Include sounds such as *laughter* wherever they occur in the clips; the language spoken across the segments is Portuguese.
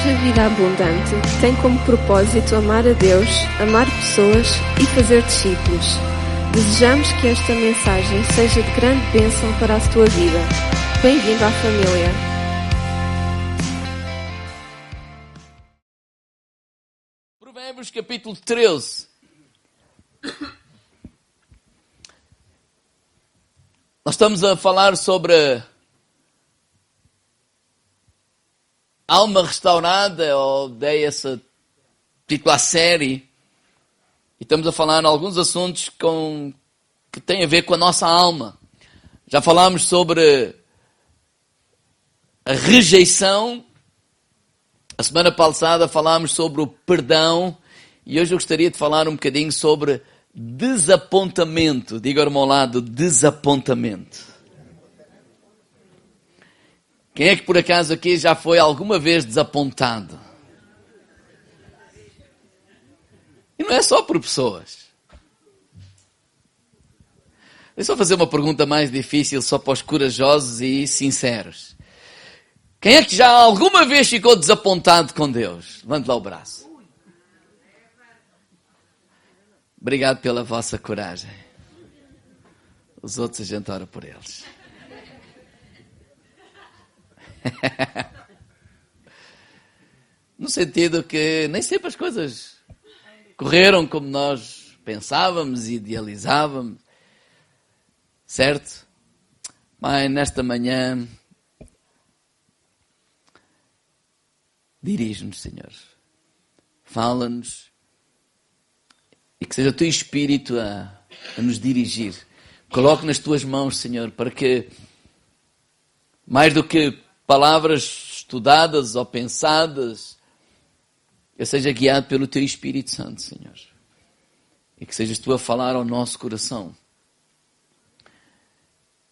Igreja Vida Abundante tem como propósito amar a Deus, amar pessoas e fazer discípulos. Desejamos que esta mensagem seja de grande bênção para a tua vida. Bem-vindo à família. Provérbios capítulo 13. Nós estamos a falar sobre alma restaurada, ou dei essa título à série, e estamos a falar alguns assuntos com, que têm a ver com a nossa alma. Já falámos sobre a rejeição, a semana passada falámos sobre o perdão, e hoje eu gostaria de falar um bocadinho sobre desapontamento. Diga ao lado, desapontamento. Quem é que por acaso aqui já foi alguma vez desapontado? E não é só por pessoas. Deixa eu fazer uma pergunta mais difícil só para os corajosos e sinceros. Quem é que já alguma vez ficou desapontado com Deus? Levante lá o braço. Obrigado pela vossa coragem. Os outros a gente ora por eles. No sentido que nem sempre as coisas correram como nós pensávamos e idealizávamos, certo? Mas nesta manhã, dirige-nos, Senhor. Fala-nos e que seja o teu Espírito a, a nos dirigir. Coloque nas tuas mãos, Senhor, para que, mais do que palavras estudadas ou pensadas, eu seja guiado pelo Teu Espírito Santo, Senhor. E que sejas Tu a falar ao nosso coração.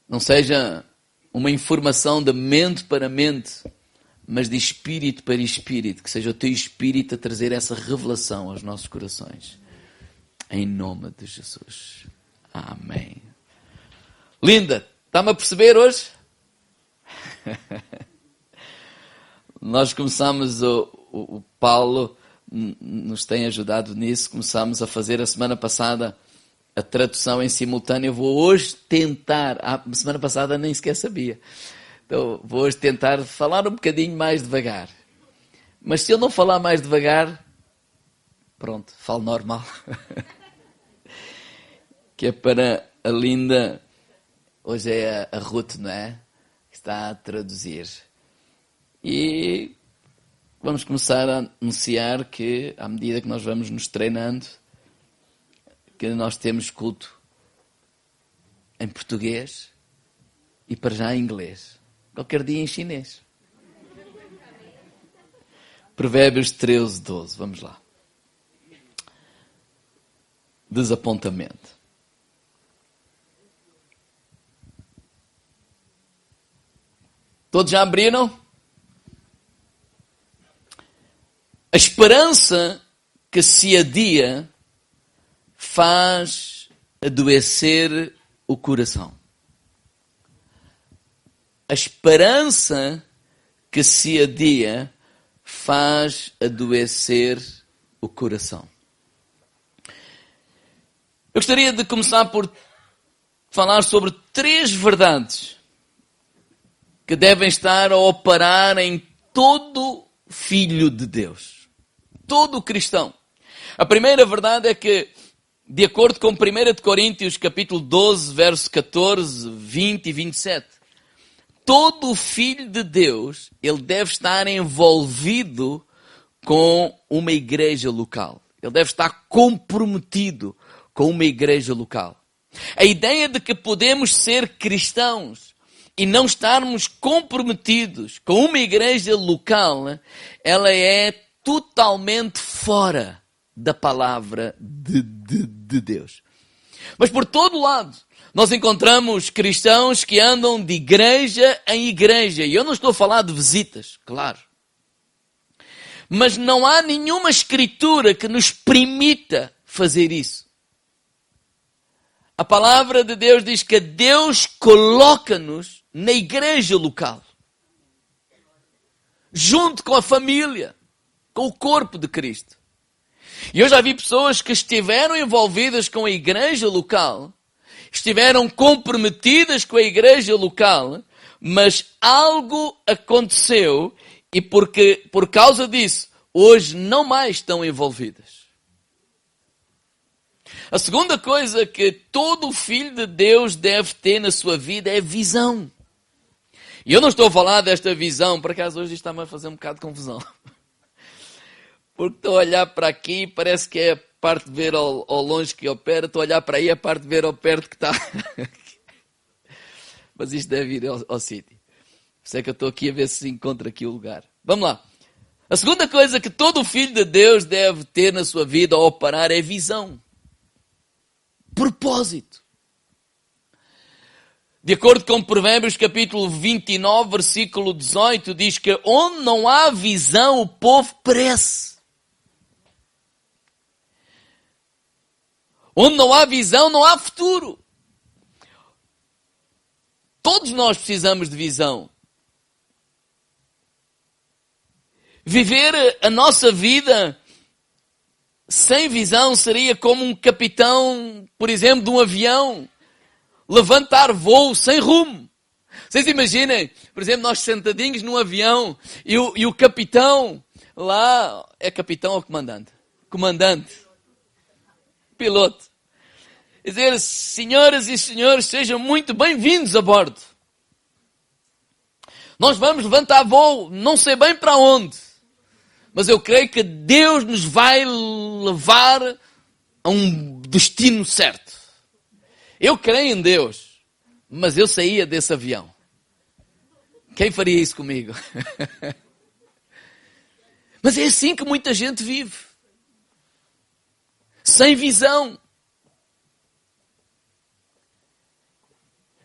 Não seja uma informação de mente para mente, mas de espírito para espírito. Que seja o Teu Espírito a trazer essa revelação aos nossos corações. Em nome de Jesus. Amém. Linda, está-me a perceber hoje? *laughs* Nós começamos, o, o, o, Paulo nos tem ajudado nisso, começamos a fazer a semana passada a tradução em simultâneo. Eu vou hoje tentar, a semana passada nem sequer sabia, então vou hoje tentar falar um bocadinho mais devagar. Mas se eu não falar mais devagar, pronto, falo normal. *laughs* que é para a linda, hoje é a Ruth, não é? Que está a traduzir. E vamos começar a anunciar que, à medida que nós vamos nos treinando, que nós temos culto em português e para já em inglês. Qualquer dia em chinês. Provérbios 13, 12. Vamos lá. Desapontamento. Todos já abriram? A esperança que se adia faz adoecer o coração. A esperança que se adia faz adoecer o coração. Eu gostaria de começar por falar sobre três verdades que devem estar a operar em todo filho de Deus todo cristão. A primeira verdade é que, de acordo com 1 Coríntios capítulo 12, verso 14, 20 e 27, todo filho de Deus, ele deve estar envolvido com uma igreja local. Ele deve estar comprometido com uma igreja local. A ideia de que podemos ser cristãos e não estarmos comprometidos com uma igreja local, ela é totalmente fora da palavra de, de, de Deus. Mas por todo lado, nós encontramos cristãos que andam de igreja em igreja. E eu não estou a falar de visitas, claro. Mas não há nenhuma escritura que nos permita fazer isso. A palavra de Deus diz que Deus coloca-nos na igreja local. Junto com a família com o corpo de Cristo. E eu já vi pessoas que estiveram envolvidas com a igreja local, estiveram comprometidas com a igreja local, mas algo aconteceu e porque por causa disso hoje não mais estão envolvidas. A segunda coisa que todo filho de Deus deve ter na sua vida é visão. E eu não estou a falar desta visão, por acaso hoje está-me a fazer um bocado de confusão. Porque estou a olhar para aqui, parece que é a parte de ver ao, ao longe que opera, estou a olhar para aí, a parte de ver ao perto que está. *laughs* Mas isto deve ir ao, ao sítio. Por isso é que eu estou aqui a ver se encontra aqui o lugar. Vamos lá. A segunda coisa que todo filho de Deus deve ter na sua vida ao operar é visão. Propósito. De acordo com Provérbios capítulo 29, versículo 18, diz que onde não há visão, o povo perece. Onde não há visão, não há futuro. Todos nós precisamos de visão. Viver a nossa vida sem visão seria como um capitão, por exemplo, de um avião, levantar voo sem rumo. Vocês imaginem, por exemplo, nós sentadinhos num avião e o, e o capitão lá é capitão ou comandante? Comandante piloto. Dizer, senhoras e senhores, sejam muito bem-vindos a bordo. Nós vamos levantar voo, não sei bem para onde, mas eu creio que Deus nos vai levar a um destino certo. Eu creio em Deus, mas eu saía desse avião. Quem faria isso comigo? *laughs* mas é assim que muita gente vive sem visão.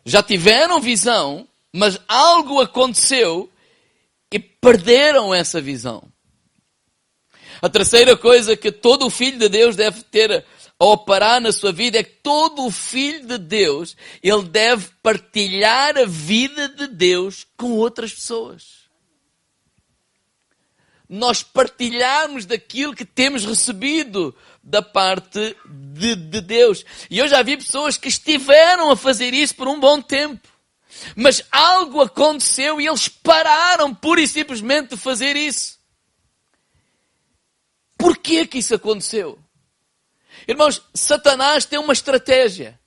Já tiveram visão, mas algo aconteceu e perderam essa visão. A terceira coisa que todo filho de Deus deve ter a operar na sua vida é que todo filho de Deus, ele deve partilhar a vida de Deus com outras pessoas nós partilharmos daquilo que temos recebido da parte de, de, Deus. E eu já vi pessoas que estiveram a fazer isso por um bom tempo. Mas algo aconteceu e eles pararam pura e simplesmente de fazer isso. Porquê que isso aconteceu? Irmãos, Satanás tem uma estratégia.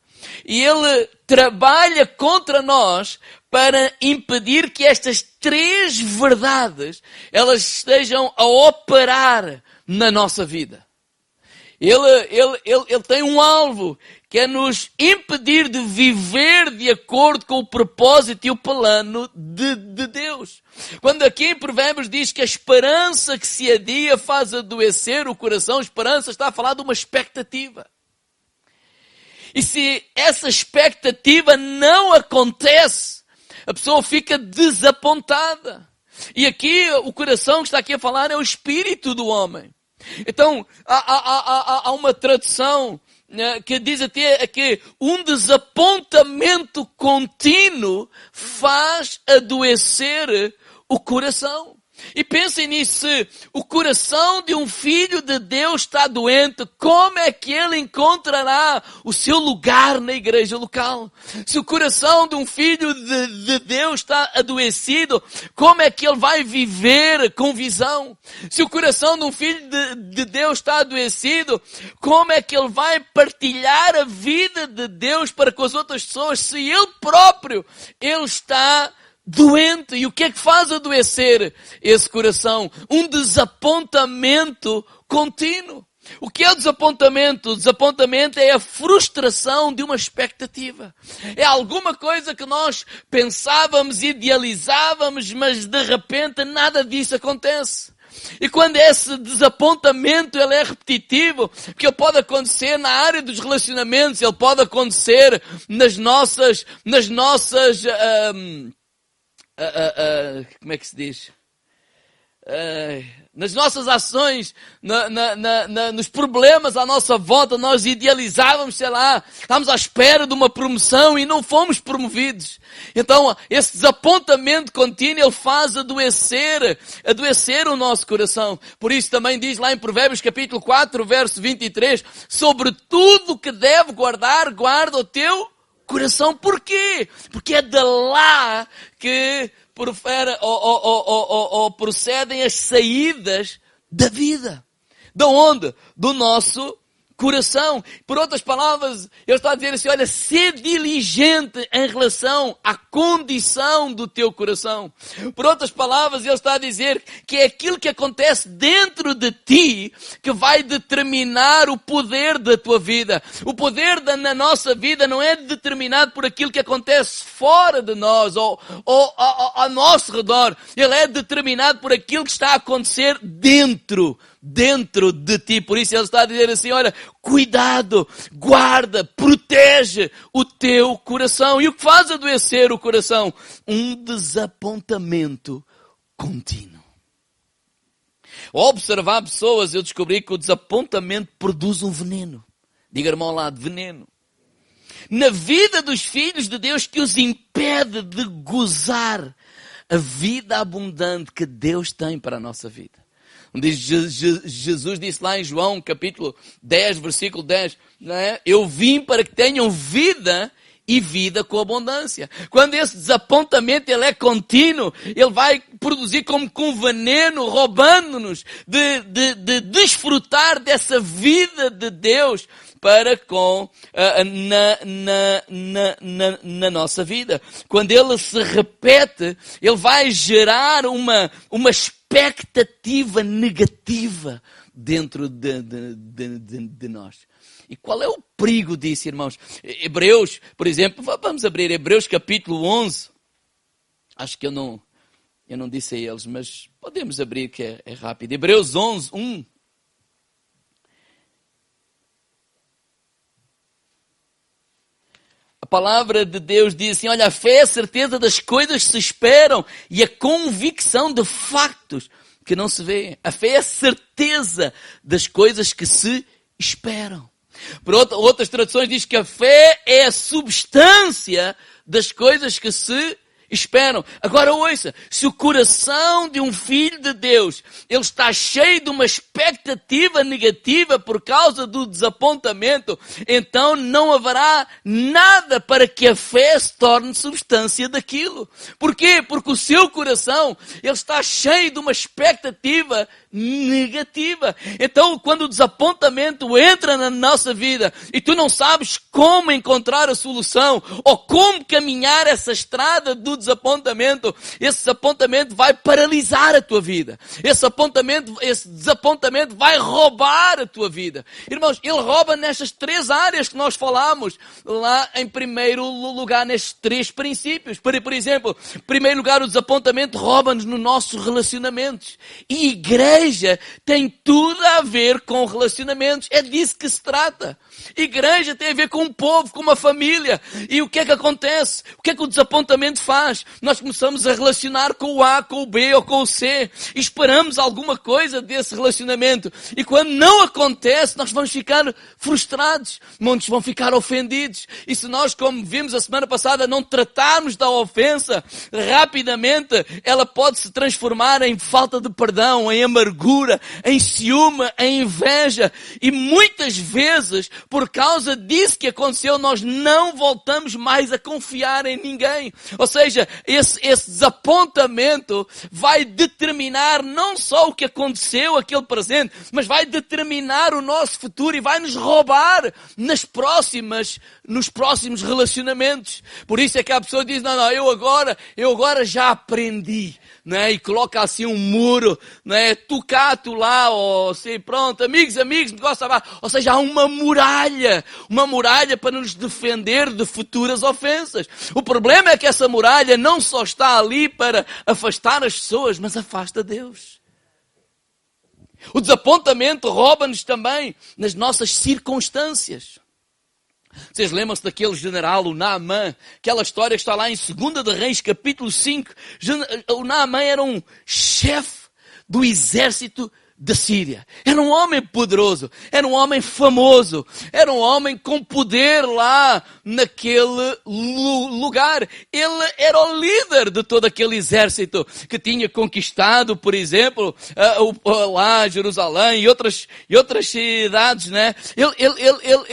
E ele trabalha contra nós para impedir que estas três verdades elas estejam a operar na nossa vida. Ele, ele, ele, ele tem um alvo que é nos impedir de viver de acordo com o propósito e o plano de, de Deus. Quando aqui em Provérbios diz que a esperança que se adia faz adoecer o coração, esperança está a falar de uma expectativa. E se essa expectativa não acontece, a pessoa fica desapontada. E aqui o coração que está aqui a falar é o espírito do homem. Então, há, há, há, há uma tradução né, que diz até que um desapontamento contínuo faz adoecer o coração. E pensem nisso, se o coração de um filho de Deus está doente, como é que ele encontrará o seu lugar na igreja local? Se o coração de um filho de, de Deus está adoecido, como é que ele vai viver com visão? Se o coração de um filho de, de Deus está adoecido, como é que ele vai partilhar a vida de Deus para com as outras pessoas se ele próprio, ele está doente. E o que é que faz adoecer esse coração? Um desapontamento contínuo. O que é o desapontamento? O desapontamento é a frustração de uma expectativa. É alguma coisa que nós pensávamos, idealizávamos, mas de repente nada disso acontece. E quando esse desapontamento ele é repetitivo, que ele pode acontecer na área dos relacionamentos, ele pode acontecer nas nossas, nas nossas, uh, uh, como é que se diz? nas nossas ações, na, na, na, nos problemas à nossa volta, nós idealizávamos, sei lá, estávamos à espera de uma promoção e não fomos promovidos. Então, esse desapontamento contínuo, ele faz adoecer, adoecer o nosso coração. Por isso também diz lá em Provérbios capítulo 4, verso 23, sobre tudo que deve guardar, guarda o teu coração. Porquê? Porque é de lá que ou, ou, ou, procedem as saídas da vida. De onde? Do nosso coração. Por outras palavras, ele está a dizer assim, olha, ser diligente em relação à condição do teu coração. Por outras palavras, ele está a dizer que é aquilo que acontece dentro de ti que vai determinar o poder da tua vida. O poder da, na nossa vida não é determinado por aquilo que acontece fora de nós ou, ou ao, ao nosso redor. Ele é determinado por aquilo que está a acontecer dentro dentro de ti. Por isso ele está a dizer assim: olha, cuidado, guarda, protege o teu coração. E o que faz adoecer o coração? Um desapontamento contínuo. Ao observar pessoas, eu descobri que o desapontamento produz um veneno. Diga-me ao lado, veneno. Na vida dos filhos de Deus que os impede de gozar a vida abundante que Deus tem para a nossa vida. Jesus disse lá em João, capítulo 10, versículo 10, é? eu vim para que tenham vida e vida com abundância. Quando esse desapontamento ele é contínuo, ele vai produzir como com veneno, roubando-nos de, de, de desfrutar dessa vida de Deus para com uh, na, na, na, na, na nossa vida. Quando ele se repete, ele vai gerar uma, uma expectativa negativa dentro de, de, de, de, nós. E qual é o perigo disso, irmãos? Hebreus, por exemplo, vamos abrir Hebreus capítulo 11. Acho que eu não, eu não disse a eles, mas podemos abrir que é, é rápido. Hebreus 11, 1. A palavra de Deus diz assim: olha, a fé é a certeza das coisas que se esperam e a convicção de factos que não se vê. A fé é a certeza das coisas que se esperam. Por outra, outras traduções diz que a fé é a substância das coisas que se esperam. Agora ouça, se o coração de um filho de Deus, ele está cheio de uma expectativa negativa por causa do desapontamento, então não haverá nada para que a fé se torne substância daquilo. Porquê? Porque o seu coração, ele está cheio de uma expectativa negativa. Então, quando o desapontamento entra na nossa vida e tu não sabes como encontrar a solução ou como caminhar essa estrada do desapontamento, esse desapontamento vai paralisar a tua vida. Esse apontamento, esse desapontamento vai roubar a tua vida. Irmãos, ele rouba nestas três áreas que nós falamos lá em primeiro lugar, nestes três princípios. Por, por exemplo, em primeiro lugar, o desapontamento rouba-nos nos nossos relacionamentos. E igreja tem tudo a ver com relacionamentos. É disso que se trata. Igreja tem a ver com um povo, com uma família. E o que é que acontece? O que é que o desapontamento faz? Nós começamos a relacionar com o A, com o B ou com o C. E esperamos alguma coisa desse relacionamento. E quando não acontece, nós vamos ficar frustrados. Muitos vão ficar ofendidos. E se nós, como vimos a semana passada, não tratarmos da ofensa rapidamente, ela pode se transformar em falta de perdão, em amargura, em ciúme, em inveja. E muitas vezes, por causa disso que aconteceu, nós não voltamos mais a confiar em ninguém. Ou seja, esse, esse desapontamento vai determinar não só o que aconteceu, aquele presente, mas vai determinar o nosso futuro e vai nos roubar nas próximas, nos próximos relacionamentos. Por isso é que a pessoa diz, não, não, eu agora, eu agora já aprendi né? E coloca assim um muro, né? Tu cá, tu lá, ou assim, pronto, amigos, amigos, negócio lá. Ou seja, há uma muralha, uma muralha para nos defender de futuras ofensas. O problema é que essa muralha não só está ali para afastar as pessoas, mas afasta Deus. O desapontamento rouba-nos também nas nossas circunstâncias. Vocês lembram-se daquele general, o Naaman? Aquela história que está lá em 2 de Reis, capítulo 5. O Naaman era um chefe do exército da Síria. Era um homem poderoso, era um homem famoso, era um homem com poder lá naquele lugar. Ele era o líder de todo aquele exército que tinha conquistado, por exemplo, lá Jerusalém e outras, e outras cidades, né? Ele, ele, ele,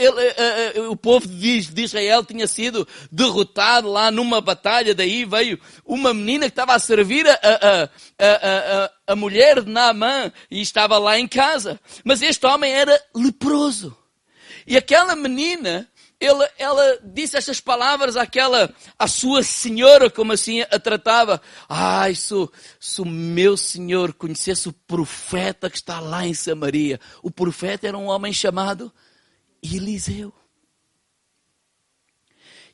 ele, o povo de Israel tinha sido derrotado lá numa batalha, daí veio uma menina que estava a servir a, a, a, a mulher de Naamã e estava lá em casa. Mas este homem era leproso. E aquela menina, ela, ela disse estas palavras àquela, à sua senhora, como assim a tratava. Ai, se o meu senhor conhecesse o profeta que está lá em Samaria. O profeta era um homem chamado Eliseu.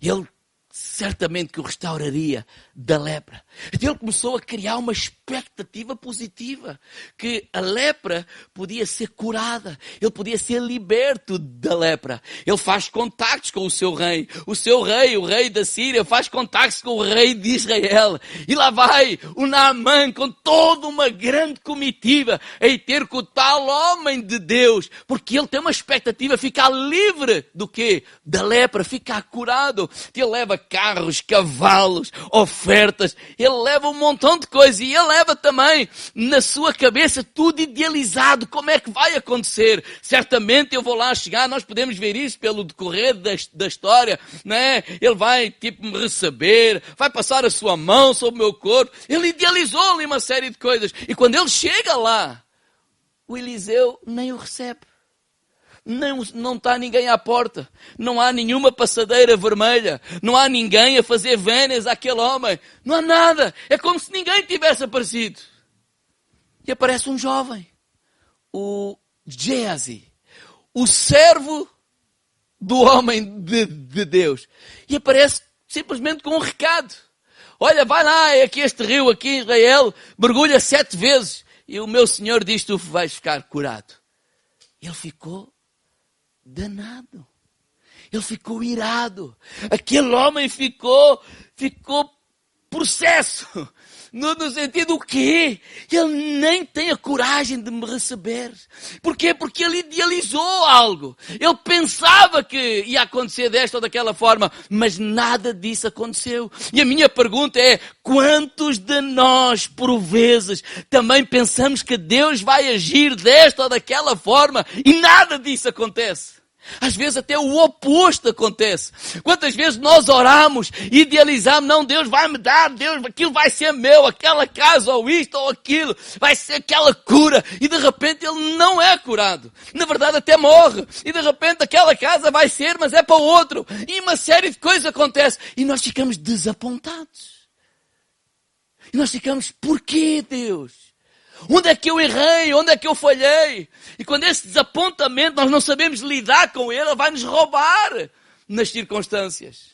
Ele certamente que o restauraria da lepra. Ele começou a criar uma expectativa positiva, que a lepra podia ser curada, ele podia ser liberto da lepra. Ele faz contactos com o seu rei. O seu rei, o rei da Síria, faz contactos com o rei de Israel. E lá vai o Naamã com toda uma grande comitiva em ter com o tal homem de Deus, porque ele tem uma expectativa, ficar livre do quê? Da lepra, ficar curado. Ele leva carros, cavalos, ofertas, ele leva um montão de coisas e ele leva também na sua cabeça tudo idealizado, como é que vai acontecer. Certamente eu vou lá chegar, nós podemos ver isso pelo decorrer da, da história, né? Ele vai, tipo, me receber, vai passar a sua mão sobre o meu corpo. Ele idealizou ali uma série de coisas. E quando ele chega lá, o Eliseu nem o recebe. Não, não está ninguém à porta. Não há nenhuma passadeira vermelha. Não há ninguém a fazer venas àquele homem. Não há nada. É como se ninguém tivesse aparecido. E aparece um jovem. O Geazi. O servo do homem de, de Deus. E aparece simplesmente com um recado. Olha, vai lá, é aqui este rio, aqui em Israel, mergulha sete vezes. E o meu Senhor diz: Tu vais ficar curado. Ele ficou danado. Ele ficou irado. Aquele homem ficou, ficou processo. No, no sentido o quê? Ele nem tem a coragem de me receber. Porquê? Porque ele idealizou algo. Ele pensava que ia acontecer desta ou daquela forma, mas nada disso aconteceu. E a minha pergunta é, quantos de nós, por vezes, também pensamos que Deus vai agir desta ou daquela forma e nada disso acontece? Às vezes até o oposto acontece. Quantas vezes nós oramos, idealizamos, não, Deus vai me dar, Deus, aquilo vai ser meu, aquela casa, ou isto, ou aquilo, vai ser aquela cura, e de repente ele não é curado. Na verdade até morre, e de repente aquela casa vai ser, mas é para o outro. E uma série de coisas acontece, e nós ficamos desapontados. E nós ficamos, porquê Deus? Onde é que eu errei? Onde é que eu falhei? E quando esse desapontamento nós não sabemos lidar com ele, ele vai nos roubar nas circunstâncias.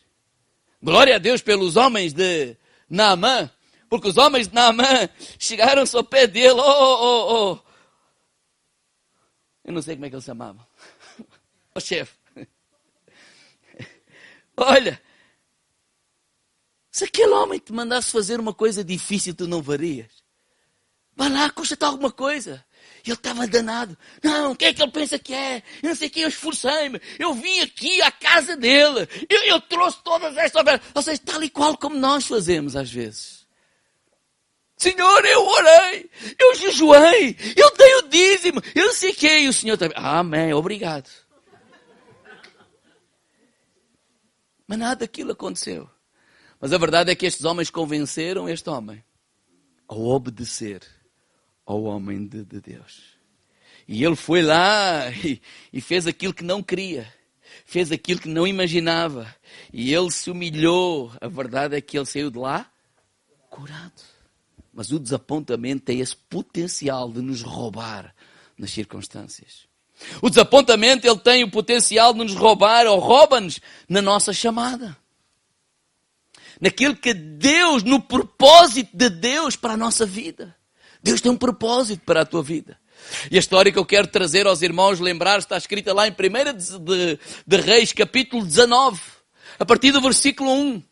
Glória a Deus pelos homens de Naamã, porque os homens de Naamã chegaram-se ao pé dele. Oh, oh, oh, oh. Eu não sei como é que ele se chamava. O *laughs* oh, chefe. *laughs* Olha, se aquele homem te mandasse fazer uma coisa difícil, tu não varias. Vai lá, custa-te alguma coisa. Ele estava danado. Não, o que é que ele pensa que é? Eu não sei o que, eu esforcei-me. Eu vim aqui à casa dele. Eu, eu trouxe todas estas ofertas. Ou seja, tal e qual como nós fazemos às vezes. Senhor, eu orei, eu jejuei, eu dei o dízimo, eu não sei o que. E o Senhor também. Amém, obrigado. Mas nada daquilo aconteceu. Mas a verdade é que estes homens convenceram este homem a obedecer ao homem de, de Deus. E ele foi lá e, e fez aquilo que não queria fez aquilo que não imaginava. E ele se humilhou. A verdade é que ele saiu de lá curado. Mas o desapontamento tem esse potencial de nos roubar nas circunstâncias. O desapontamento ele tem o potencial de nos roubar ou rouba-nos na nossa chamada. Naquilo que Deus, no propósito de Deus para a nossa vida. Deus tem um propósito para a tua vida. E a história que eu quero trazer aos irmãos lembrar está escrita lá em 1 de, de, Reis, capítulo 19, a partir do versículo 1.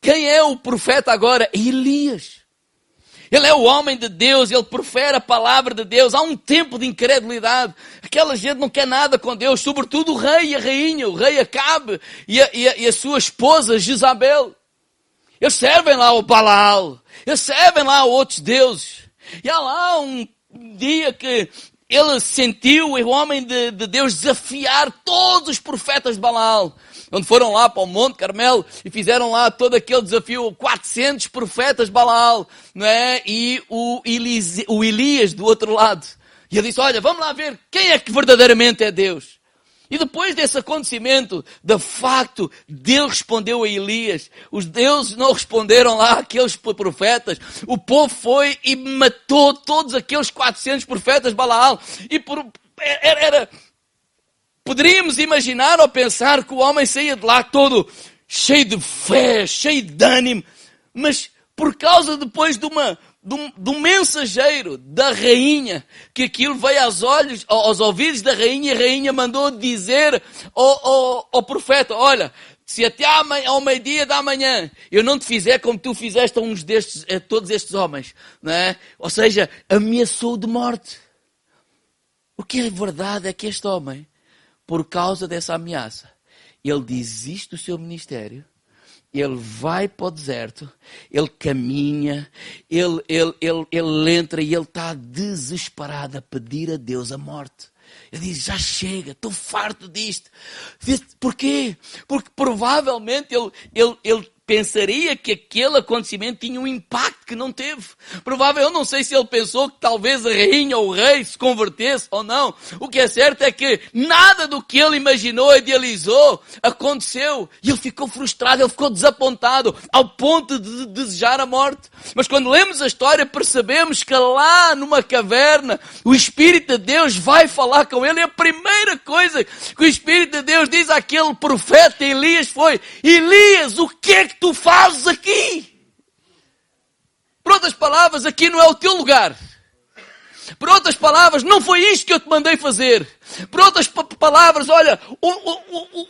Quem é o profeta agora? Elias. Ele é o homem de Deus, ele profere a palavra de Deus. Há um tempo de incredulidade. Aquela gente não quer nada com Deus, sobretudo o rei e a rainha, o rei Acabe e a, e a, e a sua esposa Jezabel. Eles servem lá o Balaal, eles servem lá outros deuses. E há lá um dia que ele sentiu o homem de, de Deus desafiar todos os profetas de Balaal onde foram lá para o Monte Carmelo e fizeram lá todo aquele desafio, 400 profetas Balaal, não é? E o, Elis, o Elias do outro lado. E ele disse, olha, vamos lá ver quem é que verdadeiramente é Deus. E depois desse acontecimento, de facto, Deus respondeu a Elias. Os deuses não responderam lá aqueles profetas. O povo foi e matou todos aqueles 400 profetas Balaal. E por, era, era Poderíamos imaginar ou pensar que o homem saía de lá todo cheio de fé, cheio de ânimo, mas por causa depois de uma de um, mensageiro da rainha, que aquilo veio aos olhos, aos ouvidos da rainha, e a rainha mandou dizer ao, ao, ao profeta, olha, se até ao meio-dia da manhã eu não te fizer como tu fizeste a uns destes, a todos estes homens, não é? Ou seja, ameaçou de morte. O que é verdade é que este homem por causa dessa ameaça, ele desiste do seu ministério, ele vai para o deserto, ele caminha, ele, ele, ele, ele entra e ele está desesperado a pedir a Deus a morte. Ele diz: Já chega, estou farto disto. Porquê? Porque provavelmente ele, ele, ele pensaria que aquele acontecimento tinha um impacto que não teve. Provável, eu não sei se ele pensou que talvez a rainha ou o rei se convertesse ou não. O que é certo é que nada do que ele imaginou, idealizou, aconteceu. E ele ficou frustrado, ele ficou desapontado, ao ponto de desejar a morte. Mas quando lemos a história, percebemos que lá numa caverna, o Espírito de Deus vai falar com ele. E a primeira coisa que o Espírito de Deus diz àquele profeta Elias foi: Elias, o que é que tu fazes aqui? Por outras palavras, aqui não é o teu lugar. Por outras palavras, não foi isto que eu te mandei fazer. Por outras palavras, olha, o, o,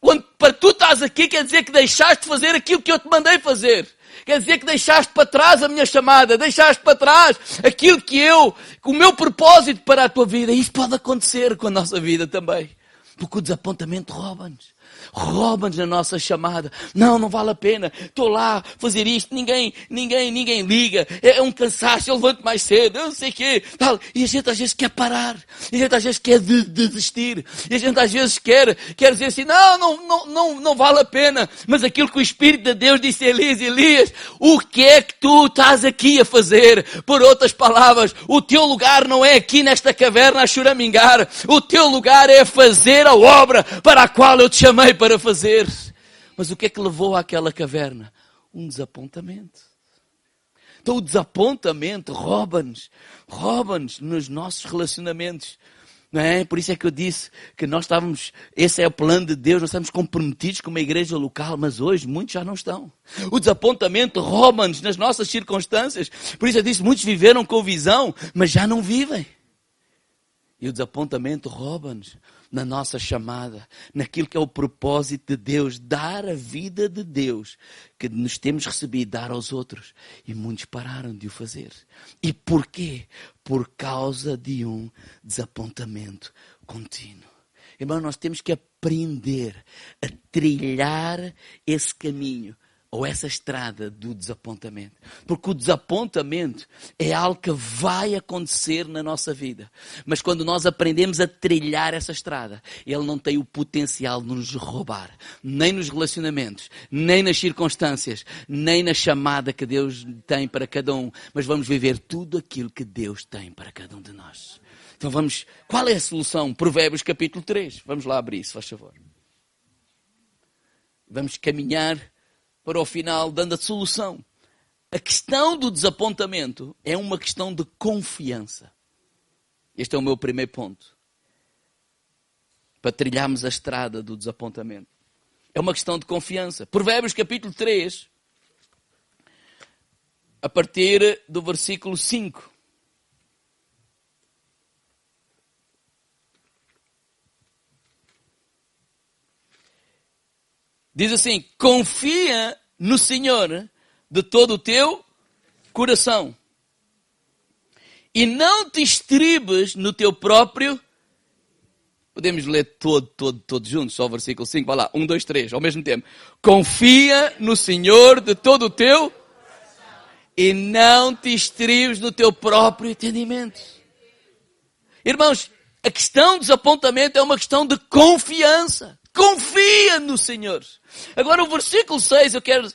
o, para tu estás aqui quer dizer que deixaste de fazer aquilo que eu te mandei fazer. Quer dizer que deixaste para trás a minha chamada, deixaste para trás aquilo que eu, o meu propósito para a tua vida. Isso pode acontecer com a nossa vida também. Porque o desapontamento rouba-nos rouba-nos a nossa chamada. Não, não vale a pena. Estou lá fazer isto, ninguém, ninguém, ninguém liga. É, é um cansaço, eu levanto mais cedo, eu não sei o quê. Tal. E a gente às vezes quer parar. E a gente às vezes quer de, de desistir. E a gente às vezes quer, quer dizer assim, não, não, não, não, não vale a pena. Mas aquilo que o Espírito de Deus disse a Elias, Elias, o que é que tu estás aqui a fazer? Por outras palavras, o teu lugar não é aqui nesta caverna a choramingar. O teu lugar é fazer a obra para a qual eu te chamei para fazer. Mas o que é que levou àquela caverna? Um desapontamento. Então o desapontamento rouba-nos, rouba-nos nos nossos relacionamentos. Não é? Por isso é que eu disse que nós estávamos, esse é o plano de Deus, nós estamos comprometidos com uma igreja local, mas hoje muitos já não estão. O desapontamento rouba-nos nas nossas circunstâncias. Por isso eu disse, muitos viveram com visão, mas já não vivem. E o desapontamento rouba-nos na nossa chamada, naquilo que é o propósito de Deus, dar a vida de Deus que nos temos recebido, dar aos outros. E muitos pararam de o fazer. E porquê? Por causa de um desapontamento contínuo. Irmão, nós temos que aprender a trilhar esse caminho ou essa estrada do desapontamento. Porque o desapontamento é algo que vai acontecer na nossa vida. Mas quando nós aprendemos a trilhar essa estrada, ele não tem o potencial de nos roubar, nem nos relacionamentos, nem nas circunstâncias, nem na chamada que Deus tem para cada um, mas vamos viver tudo aquilo que Deus tem para cada um de nós. Então vamos, qual é a solução? Provérbios capítulo 3. Vamos lá abrir, se faz favor. Vamos caminhar para o final, dando a solução. A questão do desapontamento é uma questão de confiança. Este é o meu primeiro ponto. Para trilharmos a estrada do desapontamento. É uma questão de confiança. Provérbios capítulo 3, a partir do versículo 5. Diz assim: confia no Senhor de todo o teu coração. E não te estribes no teu próprio. Podemos ler todo, todo, todo juntos, só o versículo 5. Vai lá, 1, 2, 3, ao mesmo tempo. Confia no Senhor de todo o teu e não te estribes no teu próprio entendimento. Irmãos, a questão do desapontamento é uma questão de confiança. Confia no Senhor. Agora, o versículo 6, eu quero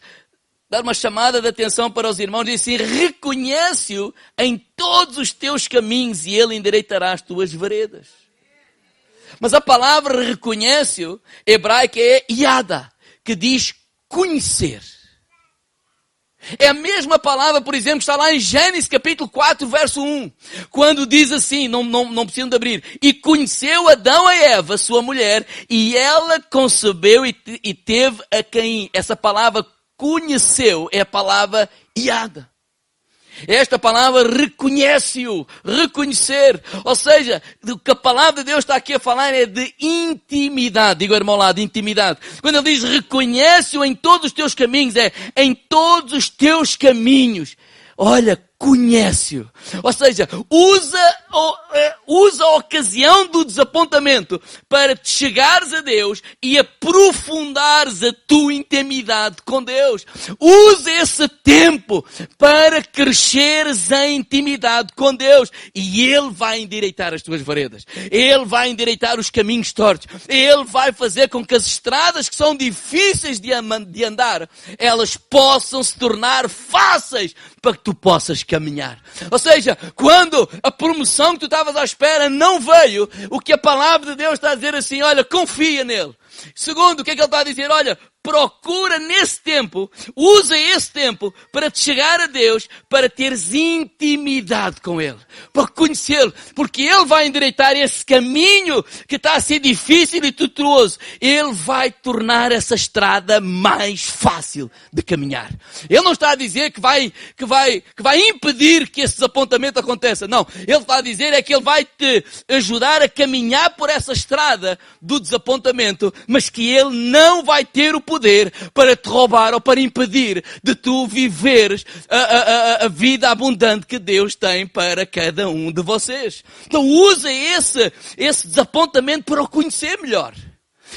dar uma chamada de atenção para os irmãos, diz assim, reconhece-o em todos os teus caminhos e ele endireitará as tuas veredas. Mas a palavra reconhece-o, hebraica é yada, que diz conhecer. É a mesma palavra, por exemplo, que está lá em Gênesis capítulo 4, verso 1. Quando diz assim, não, não, não precisam de abrir. E conheceu Adão a Eva, sua mulher, e ela concebeu e, e teve a Caim. Essa palavra conheceu é a palavra iada. Esta palavra reconhece-o, reconhecer. Ou seja, o que a palavra de Deus está aqui a falar é de intimidade. Digo, irmão lá, de intimidade. Quando ele diz reconhece-o em todos os teus caminhos, é em todos os teus caminhos. Olha, conhece-o. Ou seja, usa, eh, usa a ocasião do desapontamento para te chegares a Deus e aprofundares a tua intimidade com Deus. Usa esse tempo para cresceres em intimidade com Deus e Ele vai endireitar as tuas veredas. Ele vai endireitar os caminhos tortos. Ele vai fazer com que as estradas que são difíceis de andar, elas possam se tornar fáceis para que tu possas caminhar. Ou seja, quando a promoção que tu estavas à espera não veio, o que a palavra de Deus está a dizer assim, olha, confia nele. Segundo, o que é que ele está a dizer? Olha, procura nesse tempo, usa esse tempo para te chegar a Deus, para teres intimidade com Ele, para conhecê-lo, porque Ele vai endireitar esse caminho que está a ser difícil e tortuoso. Ele vai tornar essa estrada mais fácil de caminhar. Ele não está a dizer que vai, que vai, que vai impedir que esse desapontamento aconteça. Não. Ele está a dizer é que Ele vai te ajudar a caminhar por essa estrada do desapontamento, mas que Ele não vai ter o poder para te roubar ou para impedir de tu viveres a, a, a, vida abundante que Deus tem para cada um de vocês. Então usa esse, esse desapontamento para o conhecer melhor.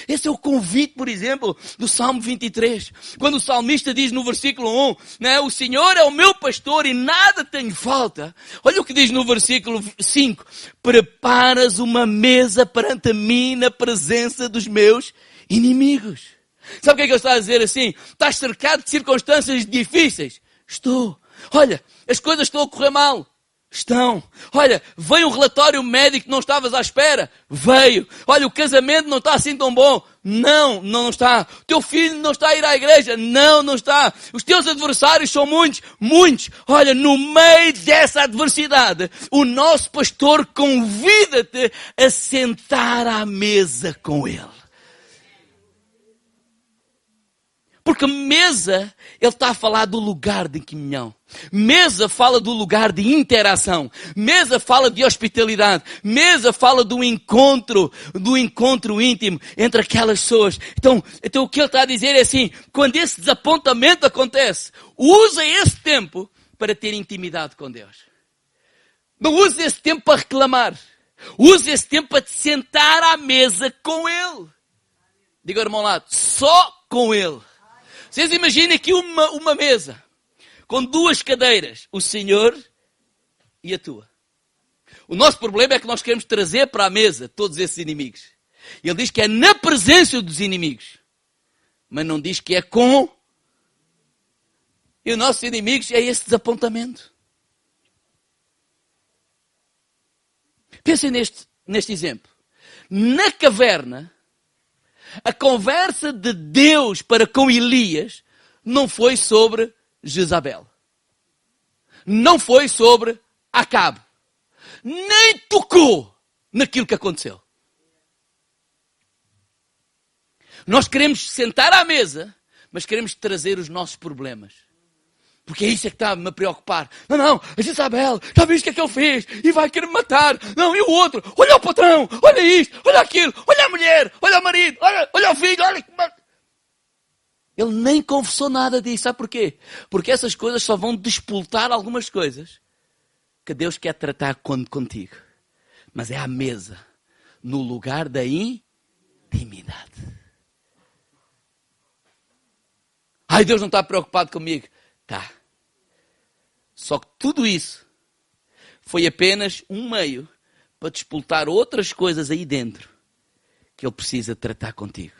Esse é o convite, por exemplo, do Salmo 23. Quando o salmista diz no versículo 1, né, o Senhor é o meu pastor e nada tem falta. Olha o que diz no versículo 5. Preparas uma mesa perante mim na presença dos meus inimigos. Sabe o que é que ele está a dizer assim? Estás cercado de circunstâncias difíceis? Estou. Olha, as coisas estão a correr mal. Estão. Olha, veio um relatório médico que não estavas à espera. Veio. Olha, o casamento não está assim tão bom. Não, não está. O teu filho não está a ir à igreja. Não, não está. Os teus adversários são muitos, muitos. Olha, no meio dessa adversidade, o nosso pastor convida-te a sentar à mesa com ele. Porque mesa, ele está a falar do lugar de comunhão. Mesa fala do lugar de interação. Mesa fala de hospitalidade. Mesa fala do encontro, do encontro íntimo entre aquelas pessoas. Então, então o que ele está a dizer é assim, quando esse desapontamento acontece, usa esse tempo para ter intimidade com Deus. Não use esse tempo para reclamar. Use esse tempo para te sentar à mesa com Ele. Diga irmão lá, só com Ele. Vocês imaginem aqui uma, uma mesa com duas cadeiras, o Senhor e a tua. O nosso problema é que nós queremos trazer para a mesa todos esses inimigos. Ele diz que é na presença dos inimigos, mas não diz que é com. E os nossos inimigos é esse desapontamento. Pensem neste, neste exemplo. Na caverna, a conversa de Deus para com Elias não foi sobre Jezabel. Não foi sobre Acabe. Nem tocou naquilo que aconteceu. Nós queremos sentar à mesa, mas queremos trazer os nossos problemas. Porque é isso é que está a me preocupar. Não, não, a Isabel, já viste o que é que ele fez? E vai querer me matar. Não, e o outro? Olha o patrão, olha isto, olha aquilo, olha a mulher, olha o marido, olha, olha o filho, olha. Ele nem conversou nada disso. Sabe porquê? Porque essas coisas só vão despoltar algumas coisas que Deus quer tratar contigo. Mas é à mesa, no lugar da intimidade. Ai, Deus não está preocupado comigo. Tá. Só que tudo isso foi apenas um meio para despoltar outras coisas aí dentro que Ele precisa tratar contigo.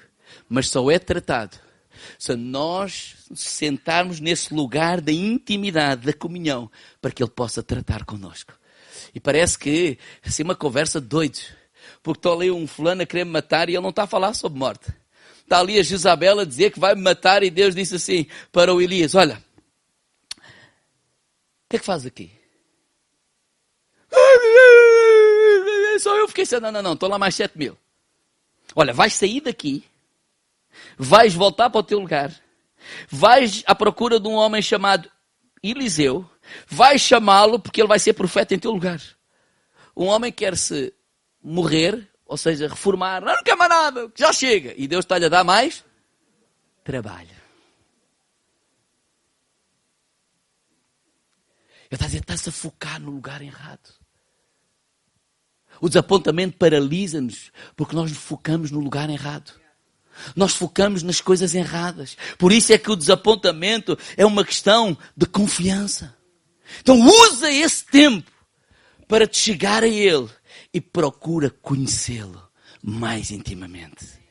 Mas só é tratado se nós sentarmos nesse lugar da intimidade, da comunhão, para que Ele possa tratar conosco. E parece que, assim, uma conversa de doidos. Porque estou ali um fulano a querer me matar e ele não está a falar sobre morte. Está ali a Jezabel a dizer que vai me matar e Deus disse assim para o Elias, olha, que é que faz aqui? *laughs* Só eu fiquei assim, não, não, não, estou lá mais sete mil. Olha, vais sair daqui vais voltar para o teu lugar, vais à procura de um homem chamado Eliseu, vais chamá-lo porque ele vai ser profeta em teu lugar. Um homem quer se morrer, ou seja, reformar, não, não quer mais nada, já chega. E Deus está-lhe a dar mais trabalho. Ele está a dizer, a focar no lugar errado. O desapontamento paralisa-nos porque nós nos focamos no lugar errado. Nós focamos nas coisas erradas. Por isso é que o desapontamento é uma questão de confiança. Então usa esse tempo para te chegar a Ele e procura conhecê-lo mais intimamente.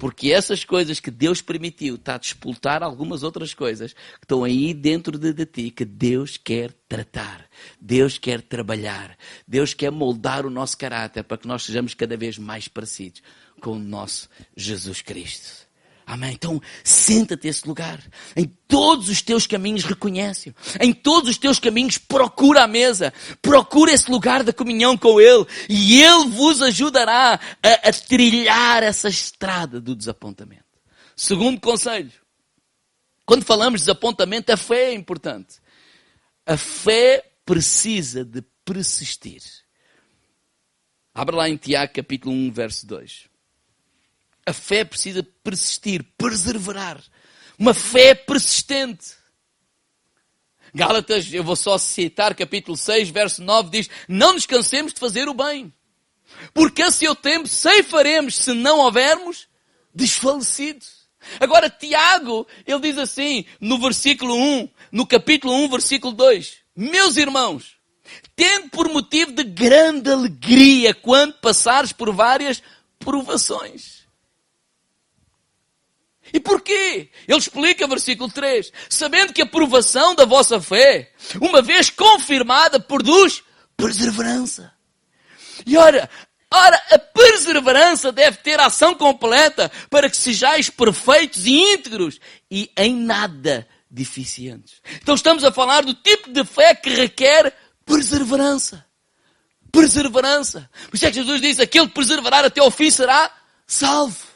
Porque essas coisas que Deus permitiu está a despoltar algumas outras coisas que estão aí dentro de, de, ti que Deus quer tratar, Deus quer trabalhar, Deus quer moldar o nosso caráter para que nós sejamos cada vez mais parecidos com o nosso Jesus Cristo. Amém. Então, senta-te esse lugar. Em todos os teus caminhos reconhece-o. Em todos os teus caminhos procura a mesa. Procura esse lugar da comunhão com Ele. E Ele vos ajudará a, a trilhar essa estrada do desapontamento. Segundo conselho. Quando falamos de desapontamento, a fé é importante. A fé precisa de persistir. Abra lá em Tiago capítulo 1, verso 2. A fé precisa persistir, perseverar. Uma fé persistente. Gálatas, eu vou só citar capítulo 6, verso 9, diz: Não nos cansemos de fazer o bem, porque a seu tempo ceifaremos se não houvermos desfalecido. Agora, Tiago, ele diz assim, no versículo 1, no capítulo 1, versículo 2: Meus irmãos, tendo por motivo de grande alegria quando passares por várias provações e porquê? Ele explica, versículo 3, sabendo que a provação da vossa fé, uma vez confirmada, produz perseverança. E ora, ora, a perseverança deve ter ação completa para que sejais perfeitos e íntegros e em nada deficientes. Então estamos a falar do tipo de fé que requer perseverança. Perseverança. Por isso é que Jesus diz, aquele que perseverar até ao fim será salvo.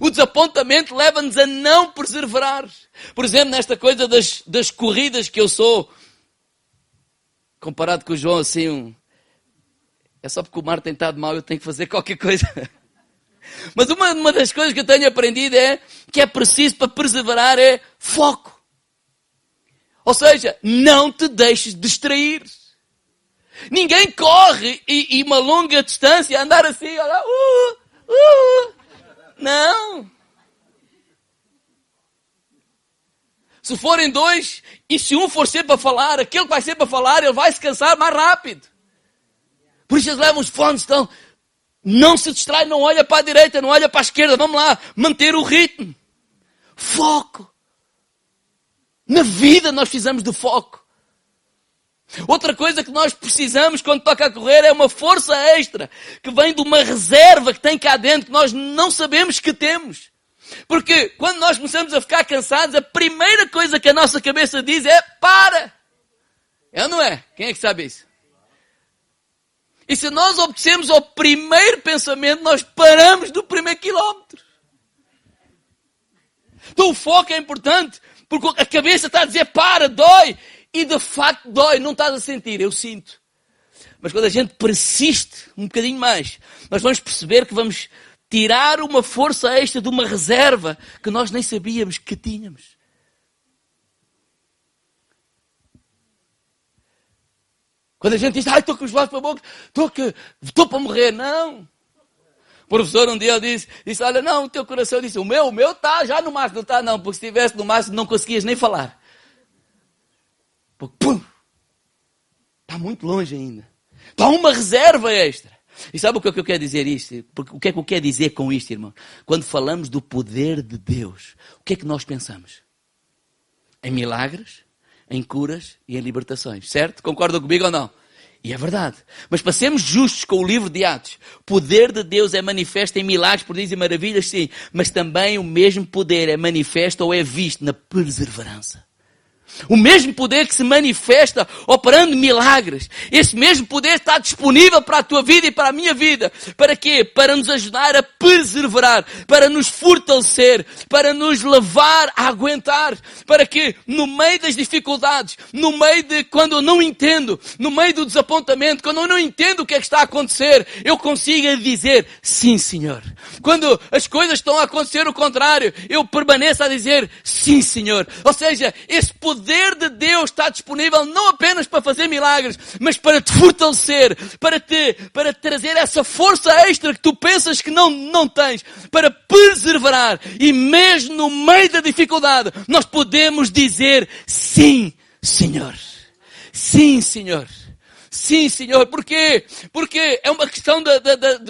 O desapontamento leva-nos a não perseverar. Por exemplo, nesta coisa das, das corridas que eu sou, comparado com o João, assim, um, é só porque o mar tem estado mal, eu tenho que fazer qualquer coisa. *laughs* Mas uma, uma das coisas que eu tenho aprendido é que é preciso para perseverar é foco. Ou seja, não te deixes distrair. Ninguém corre e, e uma longa distância andar assim, olha, uh, uh, não. Se forem dois, e se um for sempre a falar, aquele que vai sempre a falar, ele vai se cansar mais rápido. Por isso eles levam os fones, então, não se distrai, não olha para a direita, não olha para a esquerda, vamos lá, manter o ritmo. Foco. Na vida nós precisamos de foco. Outra coisa que nós precisamos quando toca a correr é uma força extra que vem de uma reserva que tem cá dentro que nós não sabemos que temos. Porque quando nós começamos a ficar cansados, a primeira coisa que a nossa cabeça diz é para. É ou não é? Quem é que sabe isso? E se nós obedecemos ao primeiro pensamento, nós paramos do primeiro quilómetro. Então o foco é importante, porque a cabeça está a dizer para, dói. E de facto dói, não estás a sentir, eu sinto. Mas quando a gente persiste um bocadinho mais, nós vamos perceber que vamos tirar uma força extra de uma reserva que nós nem sabíamos que tínhamos. Quando a gente diz, ai, estou com os braços para a boca, estou, que, estou para morrer. Não. O professor um dia disse, disse, olha, não, o teu coração disse, o meu, o meu está já no máximo, não está não, porque se estivesse no máximo não conseguias nem falar. Porque, pum, está muito longe ainda. Está uma reserva extra. E sabe o que, é que eu quero dizer isto? Porque, o que é que eu quero dizer com isto, irmão? Quando falamos do poder de Deus, o que é que nós pensamos? Em milagres, em curas e em libertações. Certo? Concordam comigo ou não? E é verdade. Mas para sermos justos com o livro de Atos, o poder de Deus é manifesto em milagres, prodígios e maravilhas, sim. Mas também o mesmo poder é manifesto ou é visto na perseverança. O mesmo poder que se manifesta operando milagres. Esse mesmo poder está disponível para a tua vida e para a minha vida. Para quê? Para nos ajudar a perseverar, para nos fortalecer, para nos levar a aguentar. Para que no meio das dificuldades, no meio de quando eu não entendo, no meio do desapontamento, quando eu não entendo o que é que está a acontecer, eu consiga dizer sim, Senhor. Quando as coisas estão a acontecer o contrário, eu permaneço a dizer sim, Senhor. Ou seja, esse poder poder de Deus está disponível não apenas para fazer milagres, mas para te fortalecer, para te, para te trazer essa força extra que tu pensas que não, não tens, para perseverar. E mesmo no meio da dificuldade, nós podemos dizer sim, Senhor. Sim, Senhor. Sim, Senhor. Por quê? Porque é uma questão de,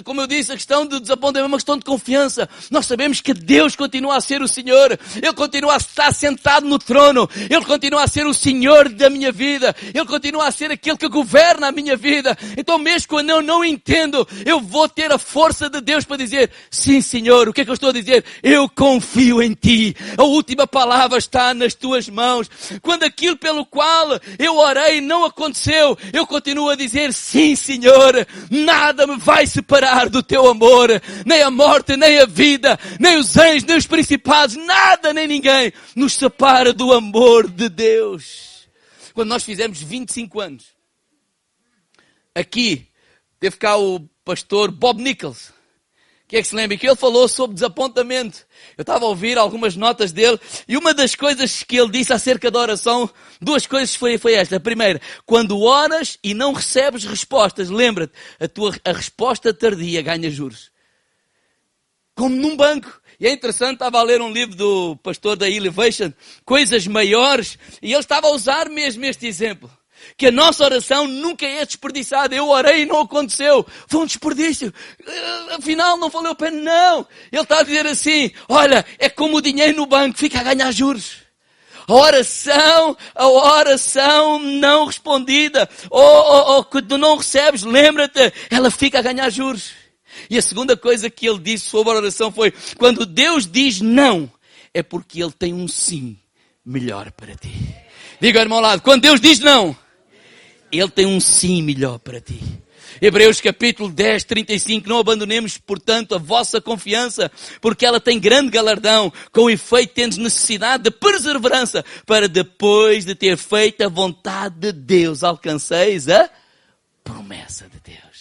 como eu disse, a questão de desapontamento é uma questão de confiança. Nós sabemos que Deus continua a ser o Senhor. Ele continua a estar sentado no trono. Ele continua a ser o Senhor da minha vida. Ele continua a ser aquele que governa a minha vida. Então mesmo quando eu não entendo, eu vou ter a força de Deus para dizer, sim, Senhor. O que é que eu estou a dizer? Eu confio em Ti. A última palavra está nas Tuas mãos. Quando aquilo pelo qual eu orei não aconteceu, eu continuo continua a dizer: Sim, Senhor, nada me vai separar do teu amor, nem a morte, nem a vida, nem os anjos, nem os principados, nada nem ninguém nos separa do amor de Deus. Quando nós fizemos 25 anos, aqui, teve cá o pastor Bob Nichols. Quem é que se lembra? Que ele falou sobre desapontamento. Eu estava a ouvir algumas notas dele e uma das coisas que ele disse acerca da oração, duas coisas foi, foi esta. A primeira, quando oras e não recebes respostas, lembra-te, a tua a resposta tardia ganha juros. Como num banco. E é interessante, estava a ler um livro do pastor da Elevation, Coisas Maiores, e ele estava a usar mesmo este exemplo que a nossa oração nunca é desperdiçada. Eu orei e não aconteceu. Foi um desperdício. Eh, afinal, não valeu a pena. Não. Ele está a dizer assim, olha, é como o dinheiro no banco, fica a ganhar juros. A oração, a oração não respondida, ou, ou, ou que tu não recebes, lembra-te, ela fica a ganhar juros. E a segunda coisa que ele disse sobre a oração foi, quando Deus diz não, é porque Ele tem um sim melhor para ti. Diga irmão ao lado, quando Deus diz não, ele tem um sim melhor para ti. Hebreus capítulo 10, 35. Não abandonemos, portanto, a vossa confiança, porque ela tem grande galardão. Com efeito, tendes necessidade de perseverança, para depois de ter feito a vontade de Deus, alcanceis a promessa de Deus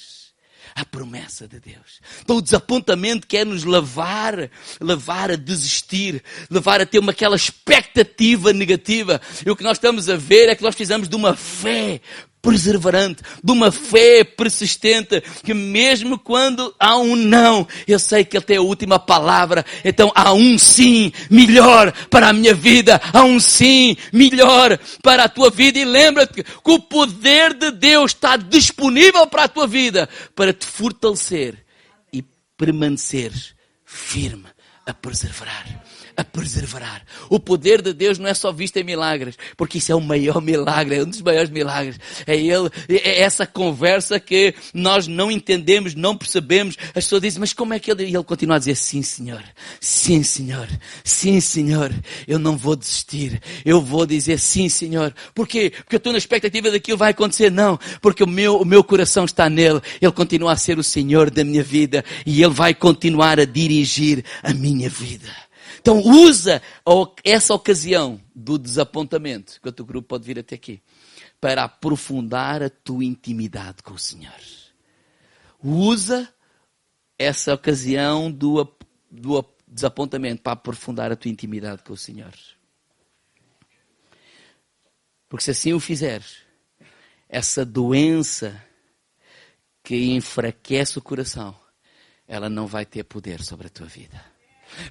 a promessa de Deus. Então o desapontamento quer nos levar, levar a desistir, levar a ter uma aquela expectativa negativa. E o que nós estamos a ver é que nós precisamos de uma fé perseverante, de uma fé persistente, que mesmo quando há um não, eu sei que Ele tem a última palavra, então há um sim melhor para a minha vida, há um sim melhor para a tua vida, e lembra-te que o poder de Deus está disponível para a tua vida, para te fortalecer e permanecer firme a perseverar a perseverar. O poder de Deus não é só visto em milagres, porque isso é o maior milagre, é um dos maiores milagres. É ele, é essa conversa que nós não entendemos, não percebemos. As pessoas dizem, mas como é que ele, e ele continua a dizer, sim, Senhor, sim, Senhor, sim, Senhor, eu não vou desistir, eu vou dizer sim, Senhor. Porquê? Porque eu estou na expectativa daquilo vai acontecer? Não, porque o meu, o meu coração está nele, ele continua a ser o Senhor da minha vida e ele vai continuar a dirigir a minha vida. Então usa essa ocasião do desapontamento, que o teu grupo pode vir até aqui, para aprofundar a tua intimidade com o Senhor. Usa essa ocasião do, do desapontamento para aprofundar a tua intimidade com o Senhor. Porque se assim o fizeres, essa doença que enfraquece o coração, ela não vai ter poder sobre a tua vida.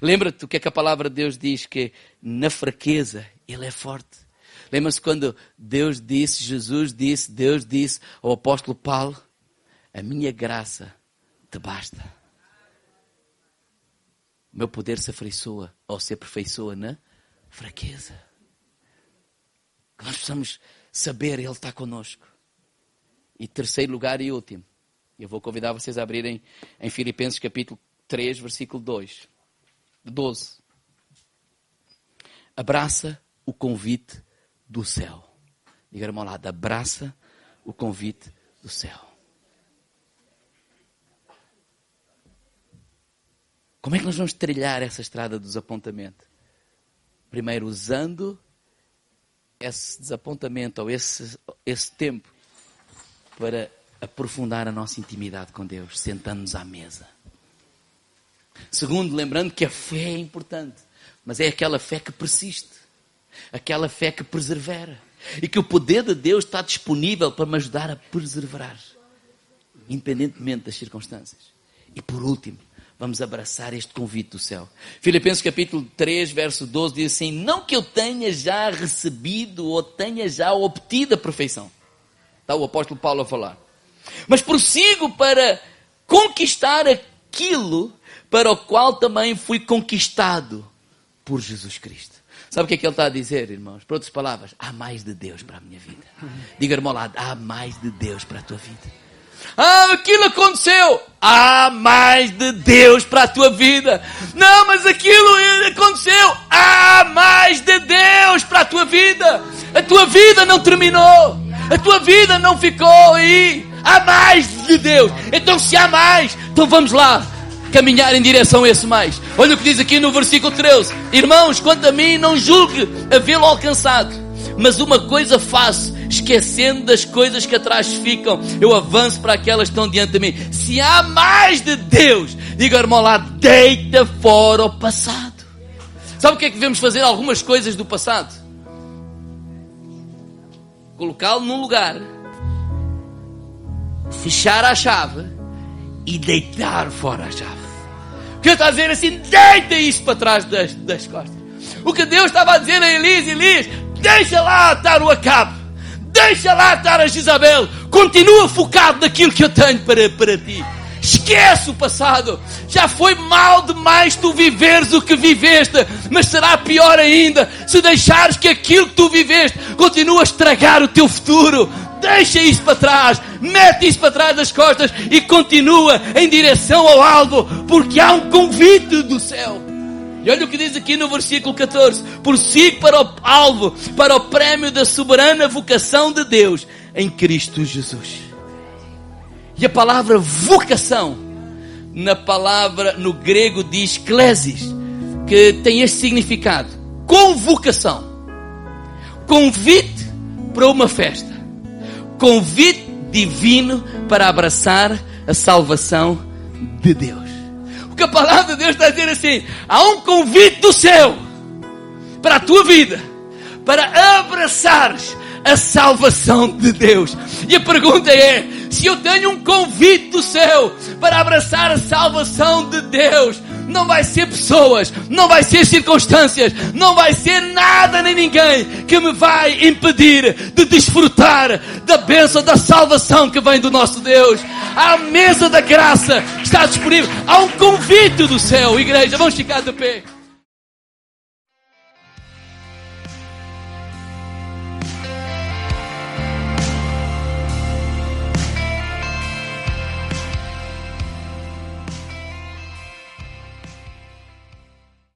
Lembra-te o que é que a palavra de Deus diz que na fraqueza ele é forte. Lembra-se quando Deus disse, Jesus disse, Deus disse ao apóstolo Paulo: A minha graça te basta. O meu poder se afeiçoa ou se aperfeiçoa na fraqueza. Que nós precisamos saber, Ele está conosco. E terceiro lugar e último, eu vou convidar vocês a abrirem em Filipenses capítulo 3, versículo 2, 12. Abraça o convite do céu. Diga ao lado, abraça o convite do céu. Como é que nós vamos trilhar essa estrada do desapontamento? Primeiro, usando esse desapontamento ou esse, esse tempo para aprofundar a nossa intimidade com Deus, sentando-nos à mesa. Segundo, lembrando que a fé é importante, mas é aquela fé que persiste, aquela fé que persevera e que o poder de Deus está disponível para me ajudar a perseverar, independentemente das circunstâncias. E por último, vamos abraçar este convite do céu. Filipenses capítulo 3, verso 12 diz assim: Não que eu tenha já recebido ou tenha já obtido a perfeição. Está o apóstolo Paulo a falar. Mas prossigo para conquistar aquilo para o qual também fui conquistado por Jesus Cristo. Sabe o que é que ele está a dizer, irmãos? Por outras palavras, há mais de Deus para a minha vida. Diga, irmão, lado, há mais de Deus para a tua vida. Ah, aquilo aconteceu. Há mais de Deus para a tua vida. Não, mas aquilo aconteceu. Há mais de Deus para a tua vida. A tua vida não terminou. A tua vida não ficou aí. Há mais de Deus. Então, se há mais, então vamos lá caminhar em direção a esse mais. Olha o que diz aqui no versículo 13: Irmãos, quanto a mim, não julgue havê-lo alcançado, mas uma coisa faço, esquecendo das coisas que atrás ficam, eu avanço para aquelas que estão diante de mim. Se há mais de Deus, diga irmão lá, deita fora o passado. Sabe o que é que devemos fazer? Algumas coisas do passado. Colocá-lo num lugar, fechar a chave e deitar fora a chave. O que eu estava a dizer assim, deita isso para trás das, das costas. O que Deus estava a dizer a Elias, Elias, deixa lá estar o Acabe. Deixa lá estar a Jezabel. Continua focado naquilo que eu tenho para, para ti. Esquece o passado. Já foi mal demais tu viveres o que viveste, mas será pior ainda se deixares que aquilo que tu viveste continue a estragar o teu futuro. Deixa isso para trás, mete isso para trás das costas e continua em direção ao alvo, porque há um convite do céu. E olha o que diz aqui no versículo 14: Prossigo para o alvo, para o prémio da soberana vocação de Deus em Cristo Jesus. E a palavra vocação, na palavra no grego diz klesis, que tem este significado: convocação, convite para uma festa, convite divino para abraçar a salvação de Deus. Que a palavra de Deus está dizendo assim: há um convite do céu para a tua vida, para abraçares a salvação de Deus. E a pergunta é: se eu tenho um convite do céu para abraçar a salvação de Deus, não vai ser pessoas, não vai ser circunstâncias, não vai ser nada nem ninguém que me vai impedir de desfrutar da bênção da salvação que vem do nosso Deus. A mesa da graça está disponível. Há um convite do céu, igreja. Vamos ficar de pé.